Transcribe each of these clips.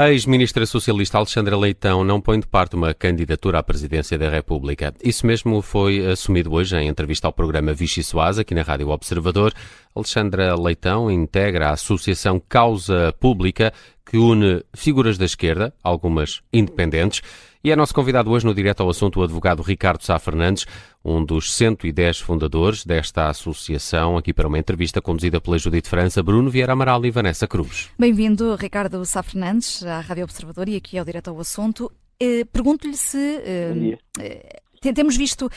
A ex-ministra socialista Alexandra Leitão não põe de parte uma candidatura à presidência da República. Isso mesmo foi assumido hoje em entrevista ao programa Vichy Soaz, aqui na Rádio Observador. Alexandra Leitão integra a Associação Causa Pública, que une figuras da esquerda, algumas independentes, e é nosso convidado hoje no Direto ao Assunto o advogado Ricardo Sá Fernandes, um dos 110 fundadores desta associação, aqui para uma entrevista conduzida pela Judite França, Bruno Vieira Amaral e Vanessa Cruz. Bem-vindo, Ricardo Sá Fernandes, à Rádio Observador e aqui ao Direto ao Assunto. Eh, pergunto-lhe se eh, temos visto uh,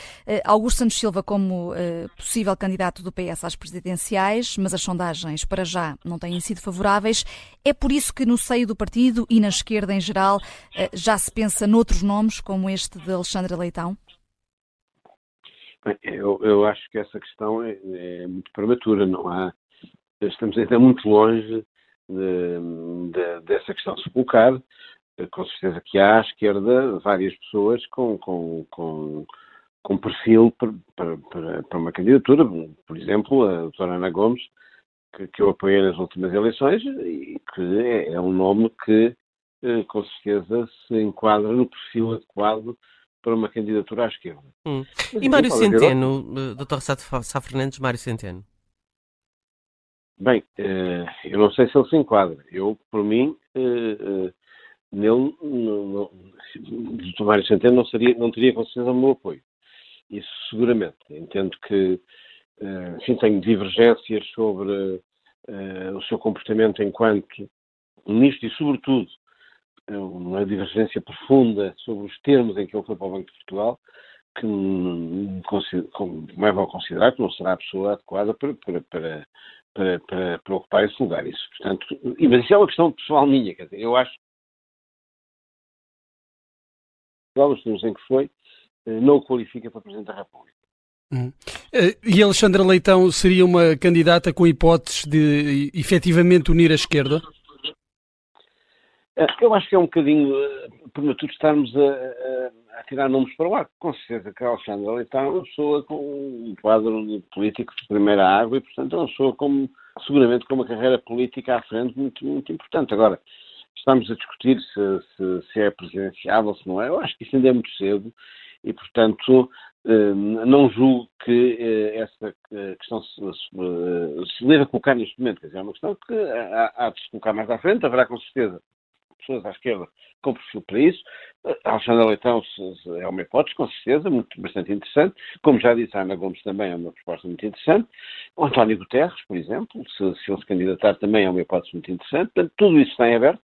Augusto Santos Silva como uh, possível candidato do PS às presidenciais, mas as sondagens para já não têm sido favoráveis. É por isso que no seio do partido e na esquerda em geral uh, já se pensa noutros nomes, como este de Alexandre Leitão? Bem, eu, eu, acho que essa questão é, é, muito prematura, não há. Estamos ainda muito longe de, de, dessa questão se colocar com certeza que há à esquerda várias pessoas com, com, com, com perfil para, para, para, uma candidatura, por exemplo, a doutora Ana Gomes, que, que eu apoiei nas últimas eleições e que é, é um nome que eh, com certeza se enquadra no perfil adequado para uma candidatura à esquerda. Hum. E Mário Centeno, eh, Dr. Sá Fernandes, Mário Centeno? Bem, eh, eu não sei se ele se enquadra. Eu, por mim, nele, no, no, do Centeno não, seria, não teria com certeza o meu apoio. Isso seguramente. Entendo que, uh, enfim, tenho divergências sobre uh, o seu comportamento enquanto ministro e, sobretudo, uma divergência profunda sobre os termos em que ele foi para o Banco de Portugal, que me, leva a considerar que não será a pessoa adequada para, para, para, para, para, ocupar esse lugar. Isso, portanto, mas isso é uma questão pessoal minha, quer dizer, eu acho os termos em que foi, eh, não o qualifica para Presidente da República. Hum. Eh, e Alexandra Leitão seria uma candidata com hipóteses de efetivamente unir a esquerda? Eh, eu acho que é um bocadinho prematuro estarmos a, a, a, tirar nomes para o ar. Com certeza que a Alexandra Leitão é uma pessoa com um quadro político de primeira água e, portanto, é uma pessoa com, seguramente com uma carreira política à frente muito, muito importante. Agora, estamos a discutir se, se, se, é presidenciável, se não é. Eu acho que isso ainda é muito cedo e, portanto, eh, não julgo que eh, essa eh, questão se, se, deva colocar neste momento. Quer dizer, é uma questão que há, há de se colocar mais à frente. Haverá, com certeza, pessoas à esquerda com perfil para isso. A Alexandra Leitão é uma hipótese, com certeza, muito, bastante interessante. Como já disse, a Ana Gomes também é uma proposta muito interessante. O António Guterres, por exemplo, se, se ele se candidatar, também é uma hipótese muito interessante. Portanto, tudo isso está em aberto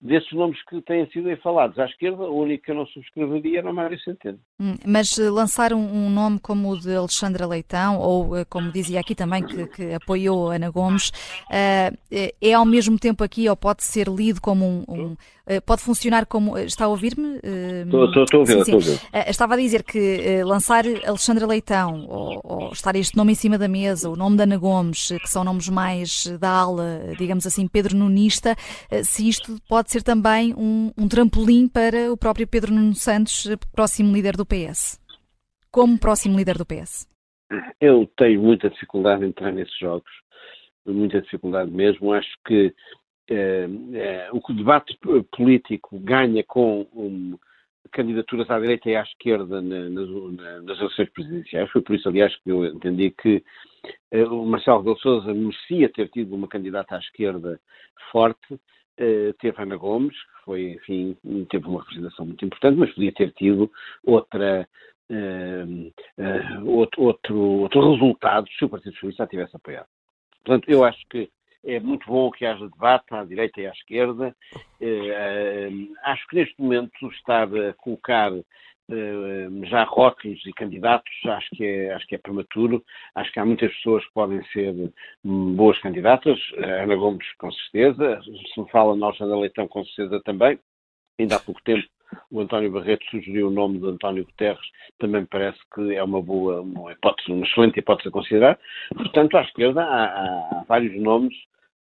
desses nomes que têm sido aí falados à esquerda, o único que eu não subscreveria era o Mário Centeno. Hum, mas eh, lançar um, um, nome como o de Alexandra Leitão, ou eh, como dizia aqui também, que, que apoiou Ana Gomes, uh, é ao mesmo tempo aqui, ou pode ser lido como um. um uh, pode funcionar como. Está a ouvir-me? Estou uh, a ouvir, estou a ouvir. estava a dizer que lançar Alexandra Leitão, ou, ou, estar este nome em cima da mesa, o nome da Ana Gomes, que são nomes mais da ala, digamos assim, Pedro Nunista, se isto pode pode ser também um, um trampolim para o próprio Pedro Nuno Santos, próximo líder do PS? Como próximo líder do PS? Eu tenho muita dificuldade em entrar nesses jogos, muita dificuldade mesmo. Acho que é, é, o debate político ganha com um, candidaturas à direita e à esquerda na, na, nas eleições presidenciais. Foi por isso, aliás, que eu entendi que é, o Marcelo de Souza merecia ter tido uma candidata à esquerda forte, Uh, teve Ana Gomes, que foi, enfim, teve uma representação muito importante, mas podia ter tido outra, uh, uh, outro, outro, outro resultado se o Partido Socialista a tivesse apoiado. Portanto, eu acho que é muito bom que haja debate à direita e à esquerda. acho que neste momento estar a colocar eh, já rótulos e candidatos, acho que, é, acho que é prematuro. Acho que há muitas pessoas que podem ser hum, boas candidatas. A Ana Gomes, com certeza. Se me fala na Alexandra Leitão, com certeza também. Ainda há pouco tempo o António Barreto sugeriu o nome de António Guterres, também parece que é uma boa, uma hipótese, uma excelente hipótese a considerar. Portanto, à esquerda há, há, há vários nomes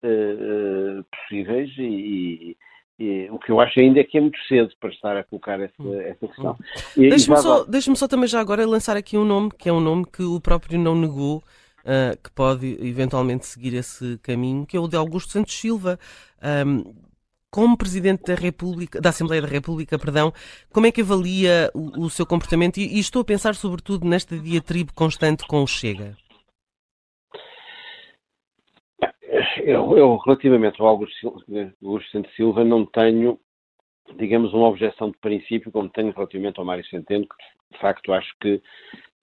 uh, uh, possíveis e, e, o que eu acho ainda é que é muito cedo para estar a colocar essa, hum. essa questão. Hum. Deixe-me só, só também já agora lançar aqui um nome, que é um nome que o próprio não negou, uh, que pode eventualmente seguir esse caminho, que é o de Augusto Santos Silva. Um, como Presidente da República, da Assembleia da República, perdão, como é que avalia o, o seu comportamento? E, e, estou a pensar sobretudo nesta diatribe constante com o Chega. Eu, eu relativamente ao Augusto, Santos Silva, não tenho, digamos, uma objeção de princípio, como tenho relativamente ao Mário Centeno, que de facto acho que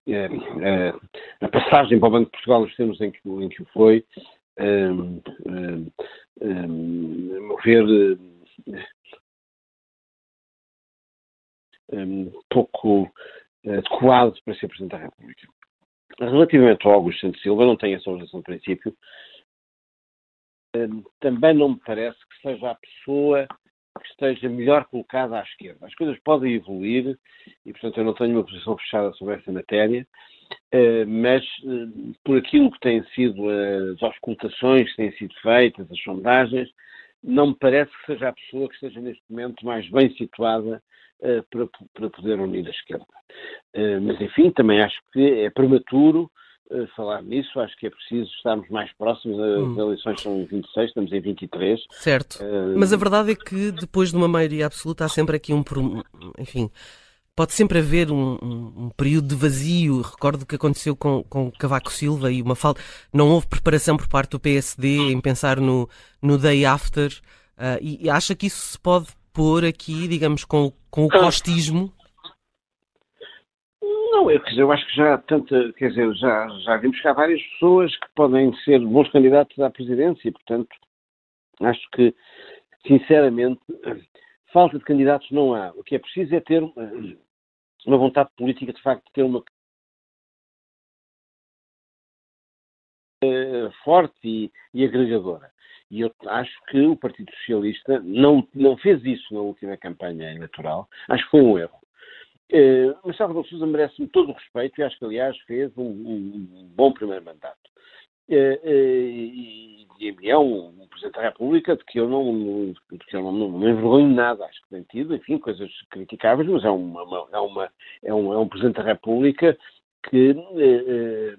é, é, a passagem para o Banco de Portugal nos termos em que, em que o foi, um, um, um, mover um, pouco adequado para ser Presidente da República. Relativamente ao Augusto Santos Silva, não tenho essa objeção de princípio. Também não me parece que seja a pessoa que esteja melhor colocada à esquerda. As coisas podem evoluir e, portanto, eu não tenho uma posição fechada sobre essa matéria, eh, mas eh, por aquilo que têm sido as auscultações que têm sido feitas, as sondagens, não me parece que seja a pessoa que esteja neste momento mais bem situada para, para poder unir a esquerda. Mas, enfim, também acho que é prematuro falar nisso. Acho que é preciso estarmos mais próximos. As hum. eleições são em 26, estamos em 23. Certo. mas a verdade é que depois de uma maioria absoluta há sempre aqui um. Enfim pode sempre haver um, um, um, período de vazio. Recordo o que aconteceu com, com Cavaco Silva e uma falta. Não houve preparação por parte do PSD em pensar no, no day after. Uh, e, e, acha que isso se pode pôr aqui, digamos, com, com o costismo? Não, eu, dizer, eu acho que já tanta, quer dizer, já, já vimos que há várias pessoas que podem ser bons candidatos à presidência, portanto, acho que, sinceramente, falta de candidatos não há. O que é preciso é ter uma vontade política, de facto, de ter uma eh, forte e, e, agregadora. E eu acho que o Partido Socialista não, não fez isso na última campanha eleitoral. Acho que foi um erro. Uh, Marcelo Rebelo Sousa merece-me todo o respeito e acho que, aliás, fez um, um bom primeiro mandato. Uh, uh, e, é um, um, Presidente da República de que eu não, de que eu não, não, me envergonho nada. Acho que tem tido, enfim, coisas criticáveis, mas é, uma, uma, é, uma, é, um, é um Presidente da República que eh,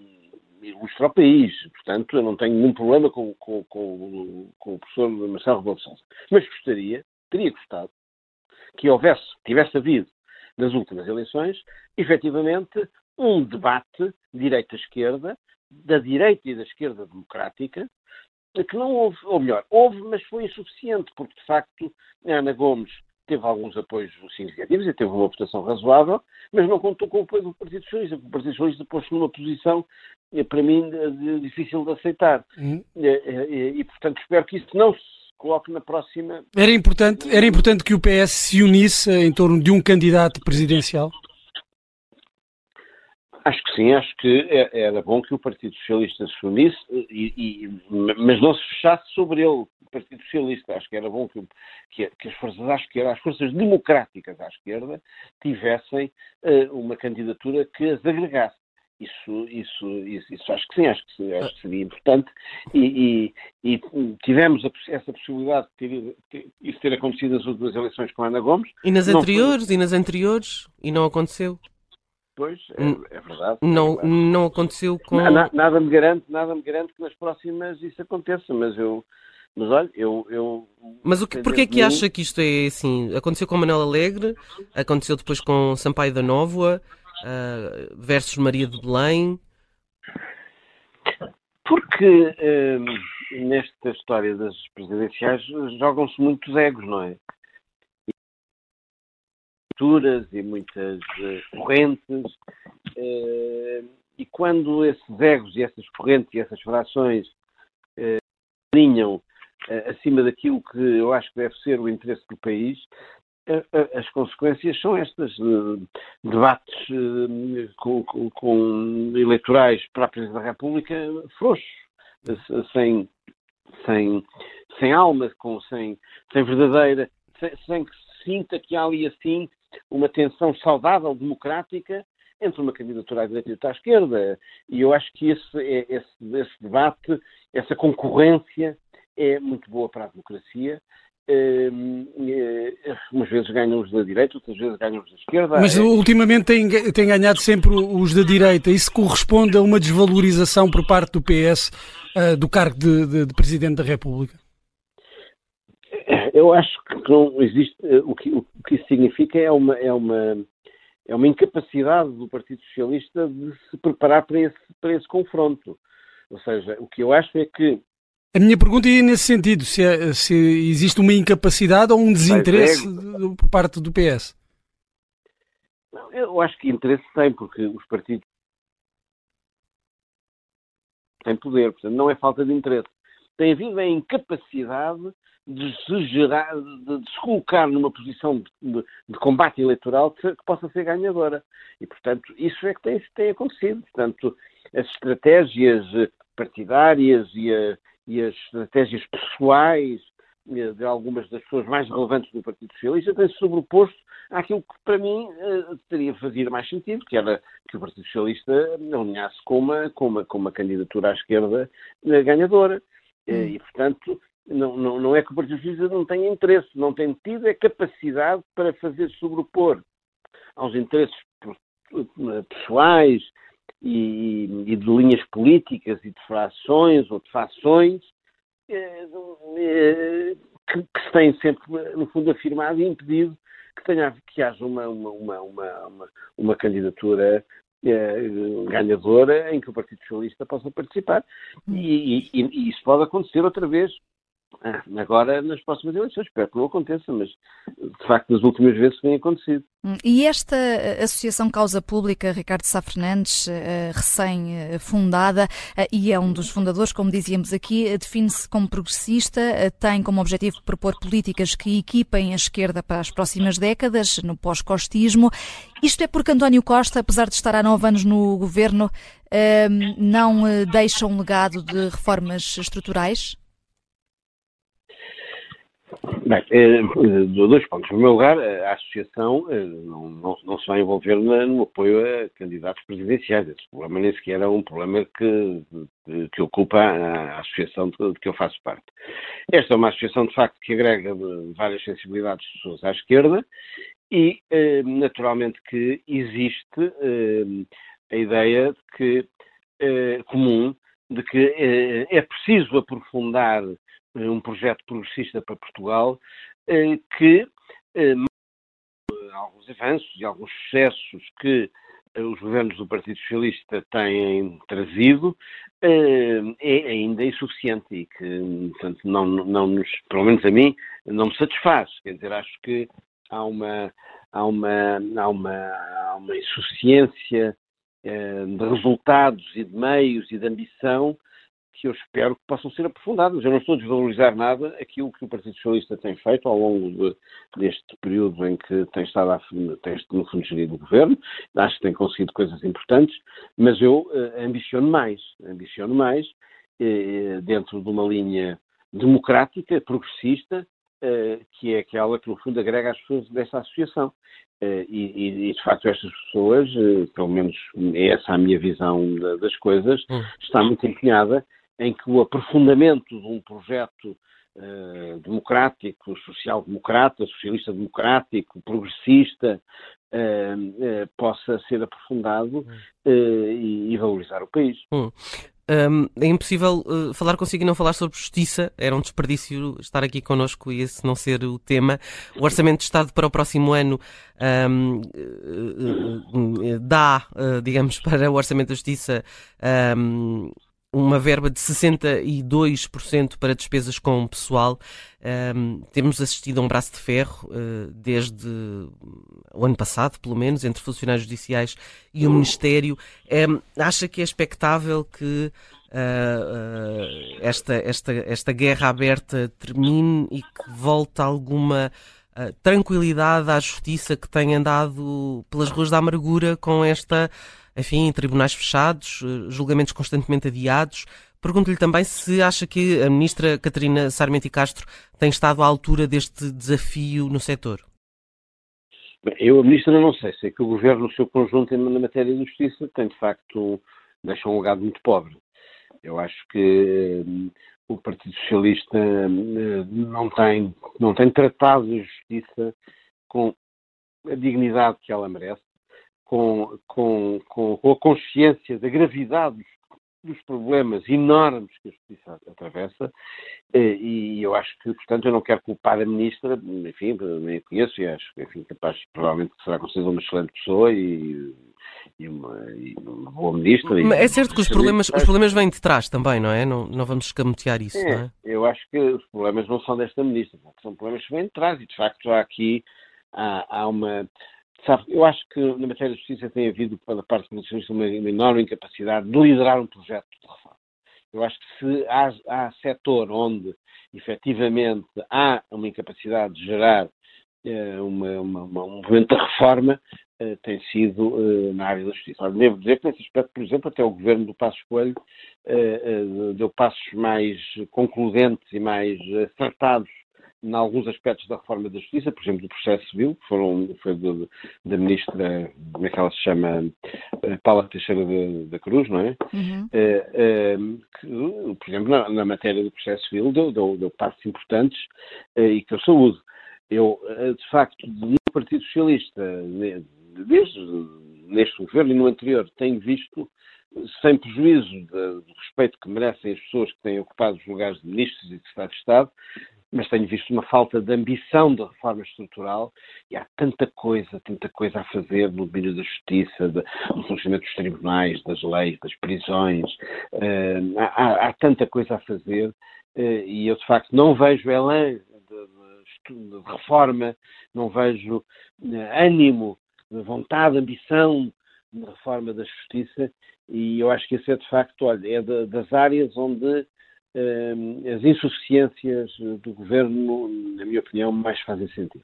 ilustra o país. Portanto, eu não tenho nenhum problema com, com, com, com o professor Marcelo Rebelo de Sousa. Mas gostaria, teria gostado, que houvesse, tivesse havido nas últimas eleições, efetivamente, um debate direita-esquerda, da direita e da esquerda democrática, que não houve, ou melhor, houve, mas foi insuficiente, porque de facto a Ana Gomes teve alguns apoios significativos e teve uma votação razoável, mas não contou com o apoio do Partido Socialista. O Partido Socialista pôs-se numa posição, eh, para mim, de, difícil de aceitar. Uhum. E, eh, e, eh, e, portanto, espero que isso não se coloque na próxima. Era importante, era importante que o PS se unisse em torno de um candidato presidencial? Acho que sim, acho que é, era bom que o Partido Socialista se unisse, e, e, mas não se fechasse sobre ele, o Partido Socialista. Acho que era bom que, que, que as forças à esquerda, as forças democráticas à esquerda, tivessem uh, uma candidatura que as agregasse. Isso, isso, isso, isso, acho que sim, acho que, acho que seria importante e, e, e tivemos a, essa possibilidade de ter, isso ter acontecido nas últimas eleições com a Ana Gomes. E nas anteriores, foi... e nas anteriores, e não aconteceu. Pois, é, é verdade. Não, é verdade. não aconteceu com. Nada, nada, me garante, nada me garante que nas próximas isso aconteça, mas eu. Mas olha, eu. eu mas o que, porquê é que acha que isto é assim? Aconteceu com Manuel Alegre, aconteceu depois com Sampaio da Nóvoa, uh, versus Maria de Belém. Porque uh, nesta história das presidenciais jogam-se muitos egos, não é? e muitas uh, correntes, uh, e quando esses egos e essas correntes e essas frações uh, alinham acima daquilo que eu acho que deve ser o interesse do país, as consequências são estas: debates com, com, com, eleitorais para a Presidência da República frouxos, sem, sem, sem alma, com, sem, sem verdadeira, sem, sem que se sinta que há ali assim uma tensão saudável, democrática, entre uma candidatura à direita e outra à esquerda. E eu acho que esse, é, esse, esse debate, essa concorrência é muito boa para a democracia. Uh, umas vezes ganham os da direita, outras vezes ganham os da esquerda. Mas ultimamente tem, tem ganhado sempre os da direita. Isso corresponde a uma desvalorização por parte do PS uh, do cargo de, de, de, Presidente da República? Eu acho que não existe. Eh, o que, o que isso significa é uma, é uma, é uma incapacidade do Partido Socialista de se preparar para esse, para esse confronto. Ou seja, o que eu acho é que. A minha pergunta ia nesse sentido: se, é, se existe uma incapacidade ou um desinteresse é, por parte do PS. Não, eu acho que interesse tem, porque os partidos têm poder, portanto, não é falta de interesse. Tem havido a incapacidade de se, gerar, de, de se colocar numa posição de, de, de combate eleitoral que, que, possa ser ganhadora. E, portanto, isso é que tem, tem acontecido. Portanto, as estratégias partidárias e, a, e as estratégias pessoais eh, de algumas das pessoas mais relevantes do Partido Socialista têm-se sobreposto àquilo que para mim uh, teria fazer mais sentido, que era que o Partido Socialista alinhasse com uma, com uma, com uma candidatura à esquerda uh, ganhadora. Uh, e, portanto, não, não, não é que o Partido Socialista não tenha interesse, não tem tido a capacidade para fazer sobrepor aos interesses pessoais e, e de linhas políticas e de frações ou de fações eh, eh, que, que, se têm sempre, no fundo, afirmado e impedido que, tenha, que haja uma, uma, uma, uma, uma candidatura eh, ganhadora em que o Partido Socialista possa participar. E, e, e, isso pode acontecer outra vez agora nas próximas eleições. Espero que não aconteça, mas de facto nas últimas vezes tem acontecido. Hum, e esta eh, Associação Causa Pública, Ricardo Sá Fernandes, eh, recém-fundada, eh, e é um dos fundadores, como dizíamos aqui, define-se como progressista, tem como objetivo propor políticas que equipem a esquerda para as próximas décadas, no pós-costismo. Isto é porque António Costa, apesar de estar há nove anos no governo, não deixa um legado de reformas estruturais? Bem, eh, dois pontos. Em primeiro lugar, a Associação eh, não, não, não se vai envolver no apoio a candidatos presidenciais. Esse problema nem sequer é um problema que, que ocupa a Associação de, que eu faço parte. Esta é uma associação, de facto, que agrega várias sensibilidades de pessoas à esquerda e, eh, naturalmente, que existe a ideia de que, comum de que é preciso aprofundar eh, um projeto progressista para Portugal eh, que eh, alguns avanços e alguns sucessos que os governos do Partido Socialista têm trazido é ainda insuficiente e que, portanto, não, não nos, pelo menos a mim, não me satisfaz. Quer dizer, acho que há uma, há uma, há uma, há uma insuficiência de resultados e de meios e de ambição que eu espero que possam ser aprofundadas. Eu não estou a desvalorizar nada aquilo que o Partido Socialista tem feito ao longo de, deste período em que tem estado a, tem, no fundo gerido o governo. Acho que tem conseguido coisas importantes, mas eu uh, ambiciono mais, ambiciono mais uh, dentro de uma linha democrática, progressista, uh, que é aquela que no fundo agrega as pessoas dessa associação. E, e, e, de facto estas pessoas, pelo menos é essa a minha visão das coisas, hum. está muito empenhada em que o aprofundamento de um projeto uh, democrático, social-democrata, socialista-democrático, progressista, uh, uh, possa ser aprofundado e, e, valorizar o país. Hum. Um, é impossível uh, falar consigo e não falar sobre justiça. Era um desperdício estar aqui connosco e esse não ser o tema. O Orçamento de Estado para o próximo ano um, uh, uh, dá, digamos, para o Orçamento da Justiça um, uma verba de 62% para despesas com pessoal. Um, temos assistido a um braço de ferro uh, desde o ano passado, pelo menos, entre funcionários judiciais e o Ministério. Um, acha que é expectável que uh, uh, esta, esta, esta guerra aberta termine e que volte alguma tranquilidade à justiça que tem andado pelas ruas da amargura com esta enfim, tribunais fechados, eh, julgamentos constantemente adiados. Pergunto-lhe também se acha que a ministra Catarina Sarmento e Castro tem estado à altura deste desafio no setor. Eu, a ministra, não sei. Sei que o governo, no seu conjunto, na matéria de justiça, tem de facto deixou um legado muito pobre. Eu acho que hum, o Partido Socialista hum, não tem, não tem tratado a justiça com a dignidade que ela merece com, com, com, a consciência da gravidade dos problemas enormes que a justiça atravessa, eh, e eu acho que, portanto, eu não quero culpar a ministra, enfim, nem a conheço, e acho que, enfim, capaz, provavelmente, será considerada uma excelente pessoa e, e, uma, e uma, boa ministra. Mas é certo que os problemas, os problemas vêm de trás também, não é? Não, não vamos escamotear isso, é, não é? Eu acho que os problemas não são desta ministra, são problemas que vêm de trás, e de facto há aqui há, há uma Sabe, eu acho que na matéria de justiça tem havido, pela parte do Constitucionalista, uma, uma enorme incapacidade de liderar um projeto de reforma. Eu acho que se há, há setor onde efetivamente há uma incapacidade de gerar eh, uma, uma, uma, um movimento de reforma, eh, tem sido eh, na área da justiça. Devo dizer que nesse aspecto, por exemplo, até o governo do Passo Coelho eh, eh, deu passos mais concludentes e mais acertados em alguns aspectos da reforma da justiça, por exemplo, do processo civil, que foram, foi da ministra, como é que ela se chama, eh, Paula Teixeira da Cruz, não é? Uhum. Uh, uh, que, por exemplo, na, na, matéria do processo civil, deu, deu, deu passos importantes uh, e que eu saúdo. Eu, de facto, no Partido Socialista, desde neste governo e no anterior, tenho visto sem prejuízo do respeito que merecem as pessoas que têm ocupado os lugares de ministros e de Estado de Estado, mas tenho visto uma falta de ambição da reforma estrutural e há tanta coisa, tanta coisa a fazer no domínio da justiça, de, no funcionamento dos tribunais, das leis, das prisões, uh, há, há, tanta coisa a fazer uh, e eu de facto não vejo elan de, de, reforma, não vejo uh, ânimo, vontade, ambição de reforma da justiça e eu acho que esse é de facto, olha, é das áreas onde as insuficiências do governo, na minha opinião, mais fazem sentido.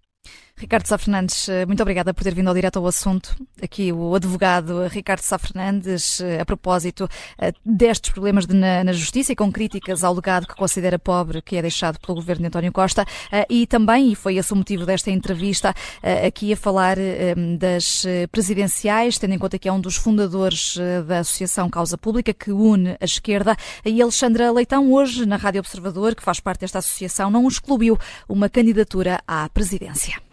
Ricardo Sá Fernandes, eh, muito obrigada por ter vindo ao direto ao assunto. Aqui o advogado Ricardo Sá Fernandes, eh, a propósito eh, destes problemas de, na, na, Justiça e com críticas ao legado que considera pobre que é deixado pelo governo de António Costa e também, e foi esse o motivo desta entrevista, aqui a falar das presidenciais, tendo em conta que é um dos fundadores da Associação Causa Pública que une a esquerda e Alexandra Leitão, hoje na Rádio Observador, que faz parte desta associação, não excluiu uma candidatura à presidência.